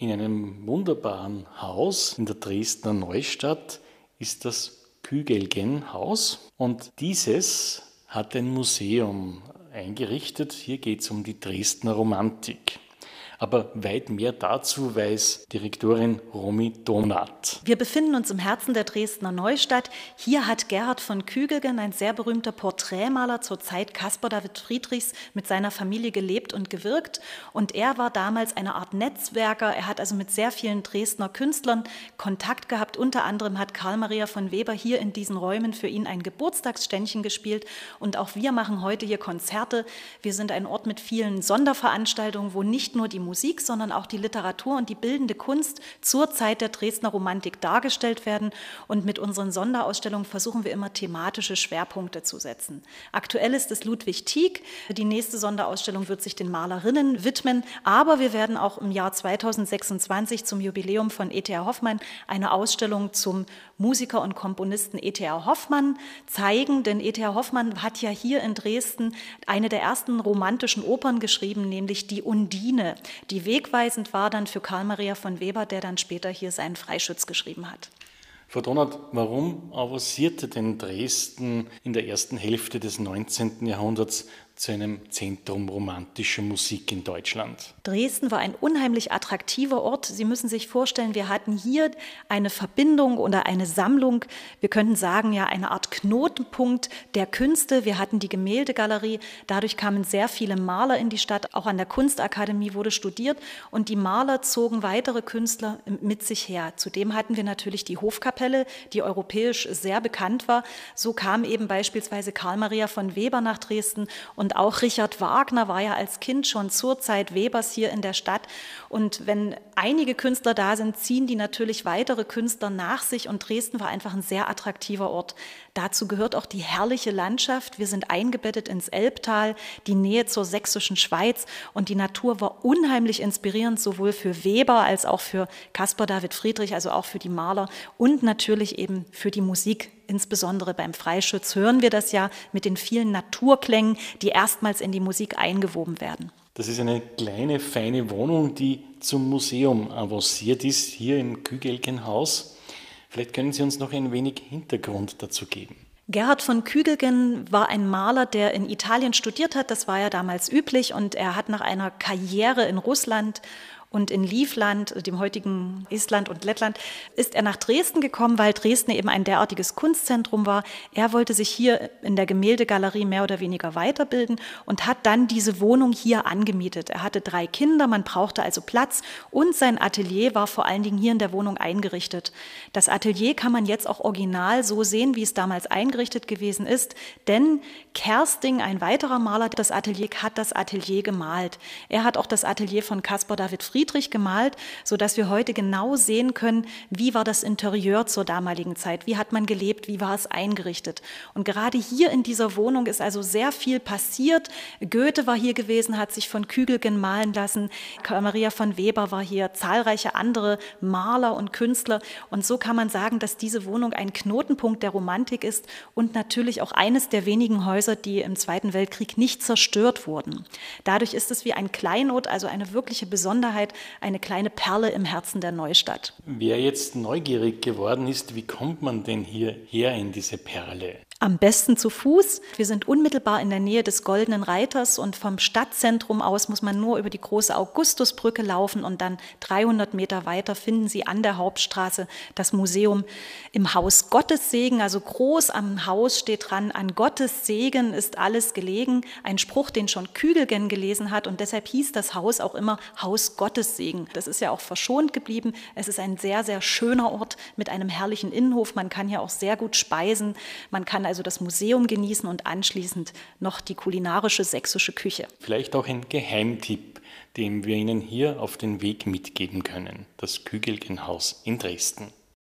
In einem wunderbaren Haus in der Dresdner Neustadt ist das Kügelgenhaus und dieses hat ein Museum eingerichtet. Hier geht es um die Dresdner Romantik. Aber weit mehr dazu weiß Direktorin Romy Donat. Wir befinden uns im Herzen der Dresdner Neustadt. Hier hat Gerhard von Kügelgen, ein sehr berühmter Porträtmaler zur Zeit Caspar David Friedrichs, mit seiner Familie gelebt und gewirkt. Und er war damals eine Art Netzwerker. Er hat also mit sehr vielen Dresdner Künstlern Kontakt gehabt. Unter anderem hat Karl Maria von Weber hier in diesen Räumen für ihn ein Geburtstagsständchen gespielt. Und auch wir machen heute hier Konzerte. Wir sind ein Ort mit vielen Sonderveranstaltungen, wo nicht nur die Musik, sondern auch die Literatur und die bildende Kunst zur Zeit der Dresdner Romantik dargestellt werden. Und mit unseren Sonderausstellungen versuchen wir immer thematische Schwerpunkte zu setzen. Aktuell ist es Ludwig Tieck. Die nächste Sonderausstellung wird sich den Malerinnen widmen. Aber wir werden auch im Jahr 2026 zum Jubiläum von E.T.A. Hoffmann eine Ausstellung zum Musiker und Komponisten E.T.A. Hoffmann zeigen. Denn E.T.A. Hoffmann hat ja hier in Dresden eine der ersten romantischen Opern geschrieben, nämlich die Undine die wegweisend war dann für Karl Maria von Weber, der dann später hier seinen Freischütz geschrieben hat. Frau Donat, warum avancierte denn Dresden in der ersten Hälfte des 19. Jahrhunderts zu einem Zentrum romantischer Musik in Deutschland. Dresden war ein unheimlich attraktiver Ort. Sie müssen sich vorstellen, wir hatten hier eine Verbindung oder eine Sammlung, wir könnten sagen ja eine Art Knotenpunkt der Künste. Wir hatten die Gemäldegalerie, dadurch kamen sehr viele Maler in die Stadt, auch an der Kunstakademie wurde studiert und die Maler zogen weitere Künstler mit sich her. Zudem hatten wir natürlich die Hofkapelle, die europäisch sehr bekannt war. So kam eben beispielsweise Karl Maria von Weber nach Dresden und und auch Richard Wagner war ja als Kind schon zur Zeit Webers hier in der Stadt. Und wenn einige Künstler da sind, ziehen die natürlich weitere Künstler nach sich. Und Dresden war einfach ein sehr attraktiver Ort. Dazu gehört auch die herrliche Landschaft. Wir sind eingebettet ins Elbtal, die Nähe zur sächsischen Schweiz. Und die Natur war unheimlich inspirierend, sowohl für Weber als auch für Caspar David Friedrich, also auch für die Maler und natürlich eben für die Musik insbesondere beim Freischütz hören wir das ja mit den vielen Naturklängen, die erstmals in die Musik eingewoben werden. Das ist eine kleine, feine Wohnung, die zum Museum avanciert ist, hier im Kügelgenhaus. Vielleicht können Sie uns noch ein wenig Hintergrund dazu geben. Gerhard von Kügelgen war ein Maler, der in Italien studiert hat. Das war ja damals üblich. Und er hat nach einer Karriere in Russland und in Livland, dem heutigen Estland und Lettland, ist er nach Dresden gekommen, weil Dresden eben ein derartiges Kunstzentrum war. Er wollte sich hier in der Gemäldegalerie mehr oder weniger weiterbilden und hat dann diese Wohnung hier angemietet. Er hatte drei Kinder, man brauchte also Platz und sein Atelier war vor allen Dingen hier in der Wohnung eingerichtet. Das Atelier kann man jetzt auch original so sehen, wie es damals eingerichtet gewesen ist, denn Kersting, ein weiterer Maler des Atelier, hat das Atelier gemalt. Er hat auch das Atelier von Caspar David Fried Friedrich gemalt, sodass wir heute genau sehen können, wie war das Interieur zur damaligen Zeit, wie hat man gelebt, wie war es eingerichtet. Und gerade hier in dieser Wohnung ist also sehr viel passiert. Goethe war hier gewesen, hat sich von Kügelgen malen lassen, Maria von Weber war hier, zahlreiche andere Maler und Künstler. Und so kann man sagen, dass diese Wohnung ein Knotenpunkt der Romantik ist und natürlich auch eines der wenigen Häuser, die im Zweiten Weltkrieg nicht zerstört wurden. Dadurch ist es wie ein Kleinod, also eine wirkliche Besonderheit Zeit eine kleine Perle im Herzen der Neustadt. Wer jetzt neugierig geworden ist, wie kommt man denn hierher in diese Perle? Am besten zu Fuß. Wir sind unmittelbar in der Nähe des Goldenen Reiters und vom Stadtzentrum aus muss man nur über die große Augustusbrücke laufen und dann 300 Meter weiter finden Sie an der Hauptstraße das Museum im Haus Gottes Segen. Also groß am Haus steht dran, an Gottes Segen ist alles gelegen. Ein Spruch, den schon Kügelgen gelesen hat und deshalb hieß das Haus auch immer Haus Gottes Segen. Das ist ja auch verschont geblieben. Es ist ein sehr, sehr schöner Ort mit einem herrlichen Innenhof. Man kann hier auch sehr gut speisen. Man kann also das Museum genießen und anschließend noch die kulinarische sächsische Küche. Vielleicht auch ein Geheimtipp, den wir Ihnen hier auf den Weg mitgeben können. Das Kügelgenhaus in Dresden.